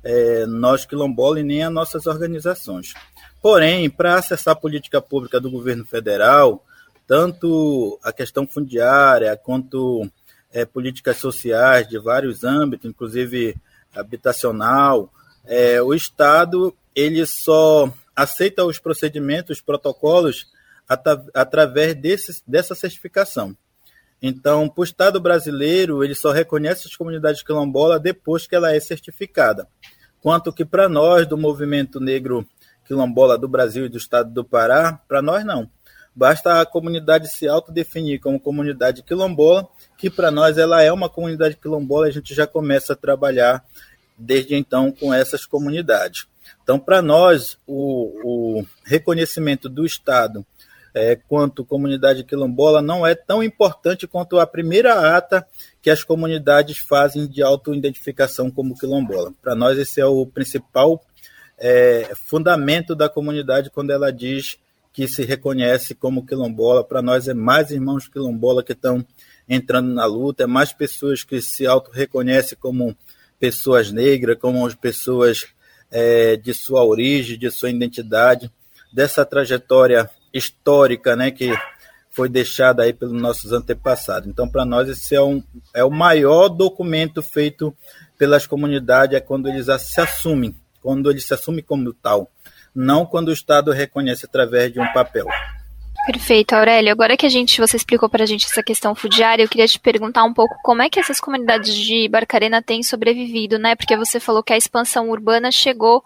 é, nós quilombola e nem as nossas organizações. Porém, para acessar a política pública do governo federal, tanto a questão fundiária quanto é, políticas sociais de vários âmbitos, inclusive habitacional, é, o Estado ele só aceita os procedimentos, os protocolos, através desse, dessa certificação. Então, para o Estado brasileiro, ele só reconhece as comunidades quilombolas depois que ela é certificada. Quanto que para nós, do movimento negro quilombola do Brasil e do Estado do Pará, para nós não. Basta a comunidade se autodefinir como comunidade quilombola, que para nós ela é uma comunidade quilombola, a gente já começa a trabalhar desde então com essas comunidades. Então, para nós, o, o, reconhecimento do Estado é, quanto comunidade quilombola não é tão importante quanto a primeira ata que as comunidades fazem de autoidentificação como quilombola. Para nós, esse é o principal é, fundamento da comunidade quando ela diz que se reconhece como quilombola. Para nós é mais irmãos quilombola que estão entrando na luta, é mais pessoas que se auto-reconhecem como pessoas negras, como pessoas é, de sua origem, de sua identidade, dessa trajetória histórica né, que foi deixada aí pelos nossos antepassados. Então, para nós, esse é, um, é o maior documento feito pelas comunidades, é quando eles se assumem, quando eles se assumem como tal não quando o Estado reconhece através de um papel.
Perfeito, Aurélio. Agora que a gente, você explicou para a gente essa questão fundiária, eu queria te perguntar um pouco como é que essas comunidades de Barcarena têm sobrevivido, né? Porque você falou que a expansão urbana chegou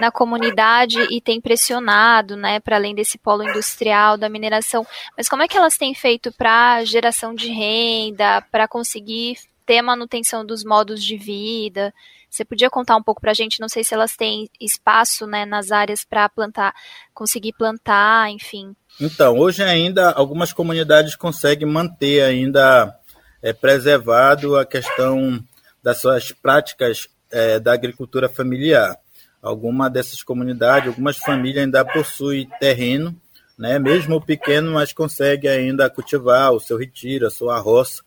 na comunidade e tem pressionado, né, para além desse polo industrial da mineração. Mas como é que elas têm feito para geração de renda, para conseguir ter manutenção dos modos de vida? Você podia contar um pouco para a gente? Não sei se elas têm espaço né, nas áreas para plantar, conseguir plantar, enfim.
Então, hoje ainda algumas comunidades conseguem manter ainda é, preservado a questão das suas práticas é, da agricultura familiar. Alguma dessas comunidades, algumas famílias ainda possuem terreno, né, mesmo pequeno, mas consegue ainda cultivar o seu retiro, a sua roça,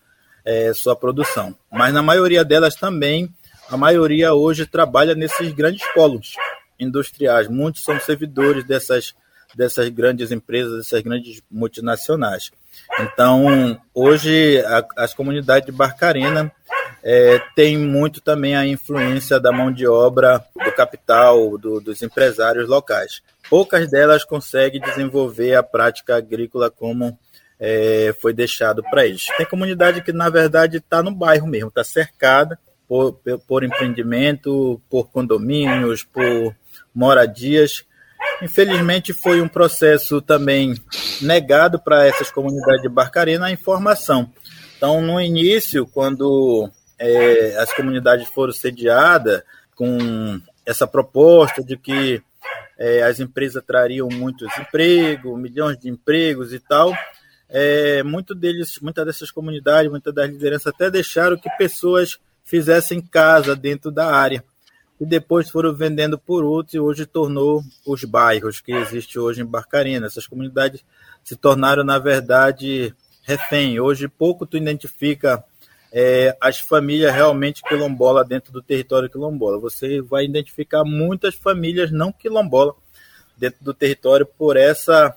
é, sua produção. Mas na maioria delas também a maioria hoje trabalha nesses grandes polos industriais. Muitos são servidores dessas, dessas grandes empresas, dessas grandes multinacionais. Então, hoje, a, as comunidades de Barcarena é, têm muito também a influência da mão de obra, do capital, do, dos empresários locais. Poucas delas conseguem desenvolver a prática agrícola como é, foi deixado para eles. Tem comunidade que, na verdade, está no bairro mesmo, está cercada, por, por empreendimento, por condomínios, por moradias. Infelizmente, foi um processo também negado para essas comunidades de Barcarena a informação. Então, no início, quando é, as comunidades foram sediadas com essa proposta de que é, as empresas trariam muitos empregos, milhões de empregos e tal, é, muito deles, muitas dessas comunidades, muitas das lideranças até deixaram que pessoas fizessem casa dentro da área. E depois foram vendendo por outros e hoje tornou os bairros que existem hoje em Barcarena. Essas comunidades se tornaram, na verdade, refém. Hoje pouco tu identifica é, as famílias realmente quilombola dentro do território quilombola. Você vai identificar muitas famílias não quilombola dentro do território por essa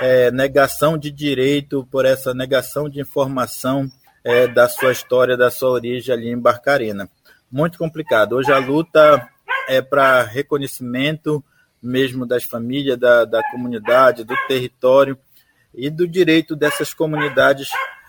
é, negação de direito, por essa negação de informação, é, da sua história, da sua origem ali em Barcarena. Muito complicado. Hoje a luta é para reconhecimento mesmo das famílias, da, da comunidade, do território e do direito dessas comunidades,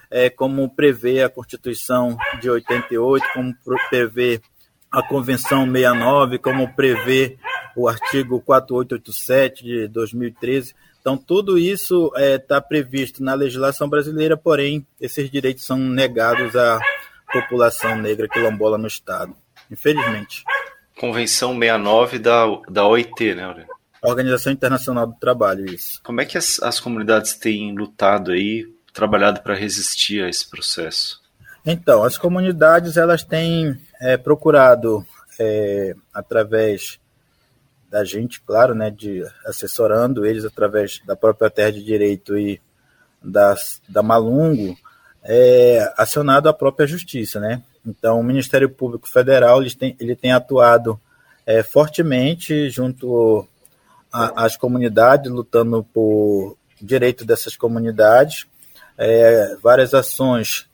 é, como prevê a Constituição de 88, como prevê a Convenção 69, como prevê o artigo 4887 de 2013. Então, tudo isso está é, tá previsto na legislação brasileira, porém, esses direitos são negados à população negra quilombola no Estado, infelizmente.
Convenção 69 da, da OIT, né, Aurélio?
Organização Internacional do Trabalho, isso.
Como é que as, as comunidades têm lutado aí, trabalhado para resistir a esse processo?
Então, as comunidades elas têm é, procurado, é, através da gente, claro, né, de assessorando eles através da própria Terra de Direito e das, da Malungo, é, acionado a própria Justiça, né? Então, o Ministério Público Federal ele tem, ele tem atuado é, fortemente junto às comunidades, lutando por direito dessas comunidades. É, várias ações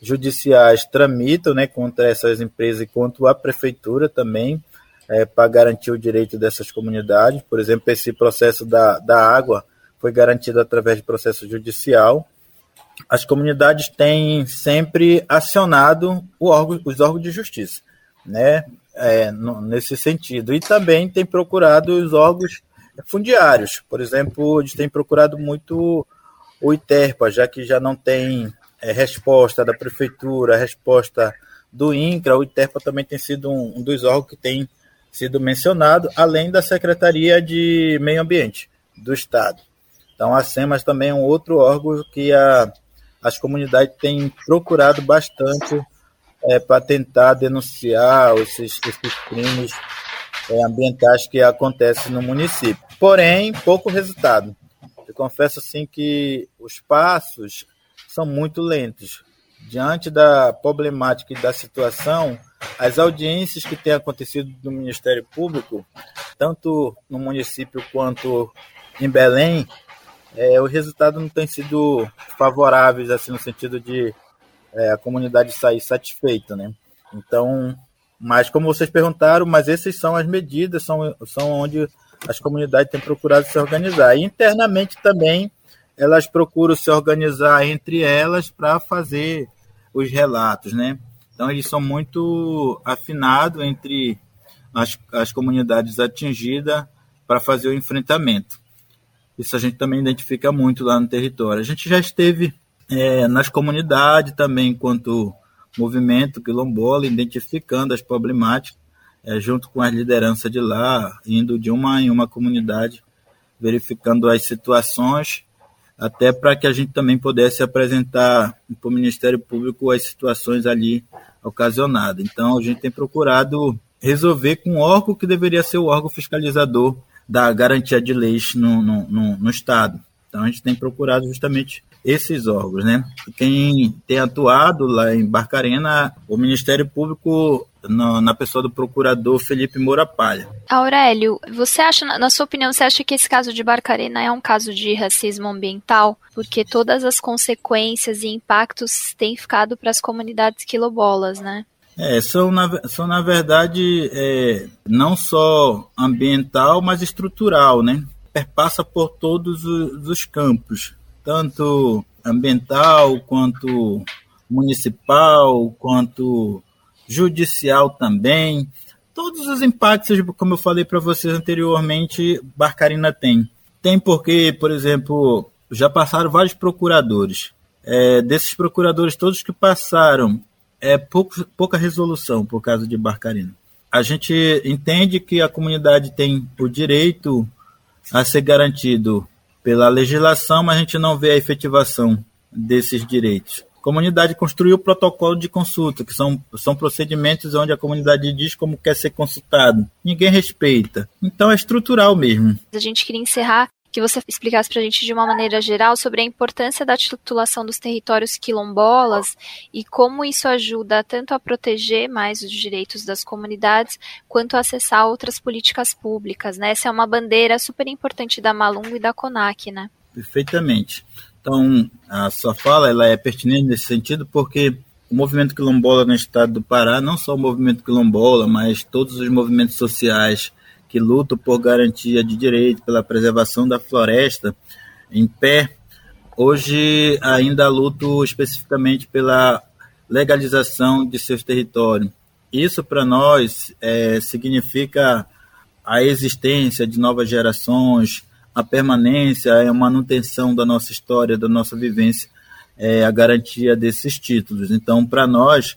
judiciais tramitam né, contra essas empresas e contra a prefeitura também, é, para garantir o direito dessas comunidades. Por exemplo, esse processo da, da água foi garantido através de processo judicial. As comunidades têm sempre acionado órgão, os órgãos de justiça, né, é, no, nesse sentido. E também tem procurado os órgãos fundiários. Por exemplo, eles têm procurado muito o ITERPA, já que já não tem é, resposta da prefeitura, resposta do INCRA, o ITERPA também tem sido um, um dos órgãos que tem sido mencionado, além da Secretaria de Meio Ambiente do Estado. Então, a SEMAS também é um outro órgão que a, as comunidades têm procurado bastante é, para tentar denunciar esses, esses crimes é, ambientais que acontecem no município. Porém, pouco resultado. Eu confesso assim que os passos são muito lentos. Diante da problemática e da situação, as audiências que têm acontecido no Ministério Público, tanto no município quanto em Belém, é, o resultado não tem sido favorável, assim, no sentido de é, a comunidade sair satisfeita, né? Então, mas como vocês perguntaram, mas essas são as medidas, são, são onde as comunidades têm procurado se organizar. E internamente também elas procuram se organizar entre elas para fazer os relatos, né? Então eles são muito afinados entre as, as comunidades atingidas para fazer o enfrentamento. Isso a gente também identifica muito lá no território. A gente já esteve é, nas comunidades também, enquanto movimento quilombola, identificando as problemáticas, é, junto com as lideranças de lá, indo de uma em uma comunidade, verificando as situações até para que a gente também pudesse apresentar para o Ministério Público as situações ali ocasionadas. Então, a gente tem procurado resolver com o órgão que deveria ser o órgão fiscalizador da garantia de leis no, no, no, no Estado. Então, a gente tem procurado justamente esses órgãos, né? Quem tem atuado lá em Barcarena, o Ministério Público na, na, pessoa do procurador Felipe Moura Palha.
Aurélio, você acha, na sua opinião, você acha que esse caso de Barcarena é um caso de racismo ambiental? Porque todas as consequências e impactos têm ficado para as comunidades quilombolas, né?
É, são na, são na verdade é, não só ambiental, mas estrutural, né? Perpassa por todos os, os campos tanto ambiental quanto municipal, quanto judicial também. Todos os impactos, como eu falei para vocês anteriormente, Barcarina tem. Tem porque, por exemplo, já passaram vários procuradores. É, desses procuradores todos que passaram, é pouco, pouca resolução por causa de Barcarina. A gente entende que a comunidade tem o direito a ser garantido pela legislação, mas a gente não vê a efetivação desses direitos. Comunidade construiu o protocolo de consulta, que são, são procedimentos onde a comunidade diz como quer ser consultado. Ninguém respeita. Então é estrutural mesmo.
A gente queria encerrar que você explicasse para a gente de uma maneira geral sobre a importância da titulação dos territórios quilombolas e como isso ajuda tanto a proteger mais os direitos das comunidades quanto a acessar outras políticas públicas, né? Essa é uma bandeira super importante da Malungo e da CONAC, né?
Perfeitamente. Então, a sua fala ela é pertinente nesse sentido porque o movimento quilombola no estado do Pará, não só o movimento quilombola, mas todos os movimentos sociais que lutam por garantia de direito, pela preservação da floresta em pé, hoje ainda lutam especificamente pela legalização de seus territórios. Isso para nós é, significa a existência de novas gerações, a permanência, a manutenção da nossa história, da nossa vivência, é a garantia desses títulos. Então, para nós,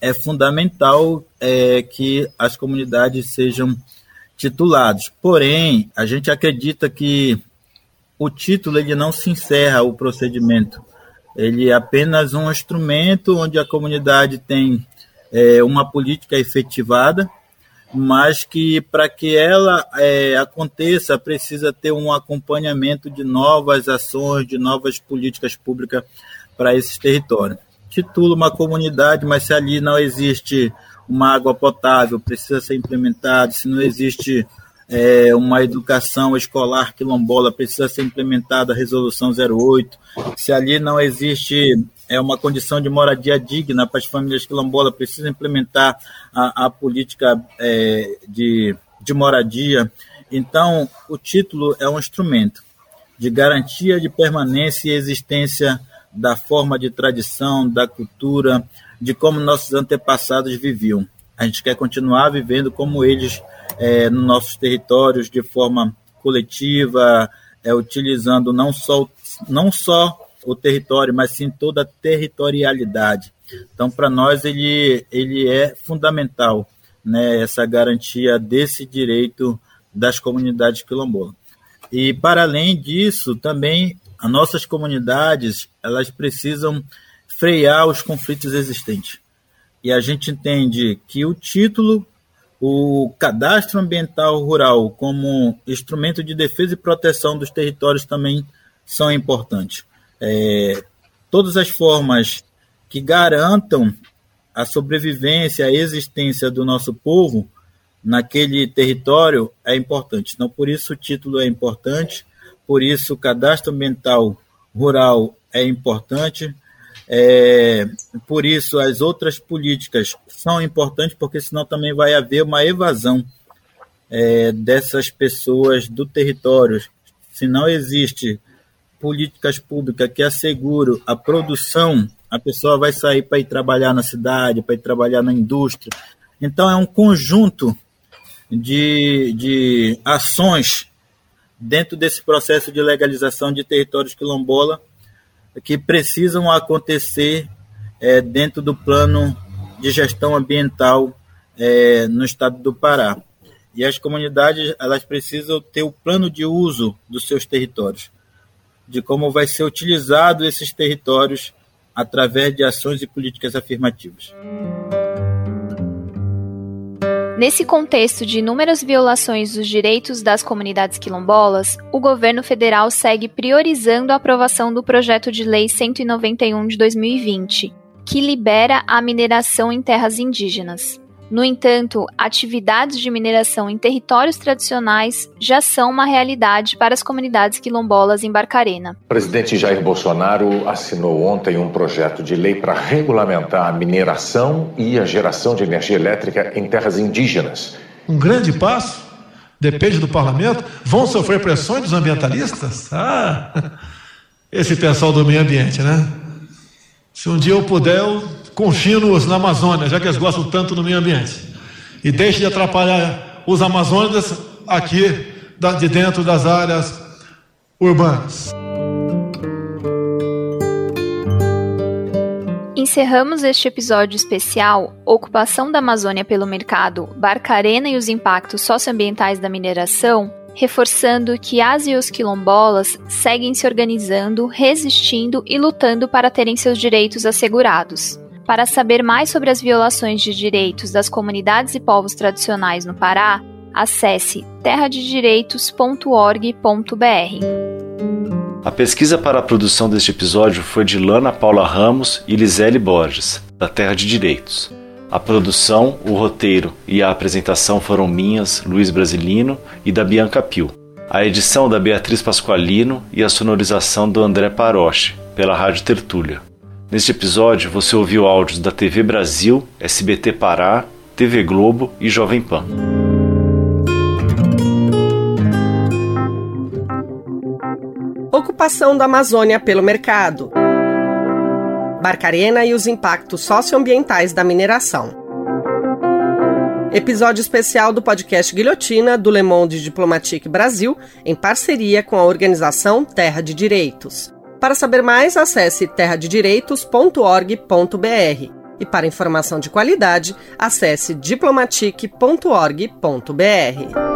é fundamental é, que as comunidades sejam titulados. Porém, a gente acredita que o título ele não se encerra o procedimento. Ele é apenas um instrumento onde a comunidade tem é, uma política efetivada, mas que para que ela é, aconteça precisa ter um acompanhamento de novas ações, de novas políticas públicas para esses territórios. Titula uma comunidade, mas se ali não existe uma água potável, precisa ser implementado, se não existe é, uma educação escolar quilombola, precisa ser implementada a resolução 08, se ali não existe é, uma condição de moradia digna para as famílias quilombolas, precisa implementar a, a política é, de, de moradia. Então, o título é um instrumento de garantia de permanência e existência da forma de tradição, da cultura, de como nossos antepassados viviam. A gente quer continuar vivendo como eles é, nos nossos territórios de forma coletiva, é, utilizando não só, não só o território, mas sim toda a territorialidade. Então, para nós, ele, ele é fundamental né, essa garantia desse direito das comunidades quilombolas. E, para além disso, também as nossas comunidades elas precisam frear os conflitos existentes. E a gente entende que o título, o cadastro ambiental rural como instrumento de defesa e proteção dos territórios também são importantes. É, todas as formas que garantam a sobrevivência, a existência do nosso povo naquele território é importante. Então, por isso o título é importante, por isso o cadastro ambiental rural é importante, é, por isso, as outras políticas são importantes, porque senão também vai haver uma evasão é, dessas pessoas do território. Se não existe políticas públicas que asseguram a produção, a pessoa vai sair para ir trabalhar na cidade, para ir trabalhar na indústria. Então, é um conjunto de, de ações dentro desse processo de legalização de territórios quilombola que precisam acontecer é, dentro do plano de gestão ambiental é, no estado do Pará. E as comunidades elas precisam ter o plano de uso dos seus territórios, de como vai ser utilizado esses territórios através de ações e políticas afirmativas.
Nesse contexto de inúmeras violações dos direitos das comunidades quilombolas, o governo federal segue priorizando a aprovação do projeto de lei 191 de 2020, que libera a mineração em terras indígenas. No entanto, atividades de mineração em territórios tradicionais já são uma realidade para as comunidades quilombolas em Barcarena.
O presidente Jair Bolsonaro assinou ontem um projeto de lei para regulamentar a mineração e a geração de energia elétrica em terras indígenas.
Um grande passo, depende do parlamento. Vão sofrer pressões dos ambientalistas? Ah, esse pessoal do meio ambiente, né? Se um dia eu puder, eu confino-os na Amazônia, já que eles gostam tanto do meio ambiente. E deixe de atrapalhar os amazônicos aqui de dentro das áreas urbanas.
Encerramos este episódio especial Ocupação da Amazônia pelo Mercado, Barcarena e os impactos socioambientais da mineração, reforçando que as e os quilombolas seguem se organizando, resistindo e lutando para terem seus direitos assegurados. Para saber mais sobre as violações de direitos das comunidades e povos tradicionais no Pará, acesse terradedireitos.org.br.
A pesquisa para a produção deste episódio foi de Lana Paula Ramos e Lisele Borges, da Terra de Direitos. A produção, o roteiro e a apresentação foram minhas, Luiz Brasilino e da Bianca Pio. A edição da Beatriz Pasqualino e a sonorização do André Paroche, pela Rádio Tertúlia. Neste episódio, você ouviu áudios da TV Brasil, SBT Pará, TV Globo e Jovem Pan.
Ocupação da Amazônia pelo mercado. Barcarena e os impactos socioambientais da mineração. Episódio especial do podcast Guilhotina do Le Monde Diplomatique Brasil, em parceria com a organização Terra de Direitos. Para saber mais, acesse terradedireitos.org.br e para informação de qualidade, acesse diplomatique.org.br.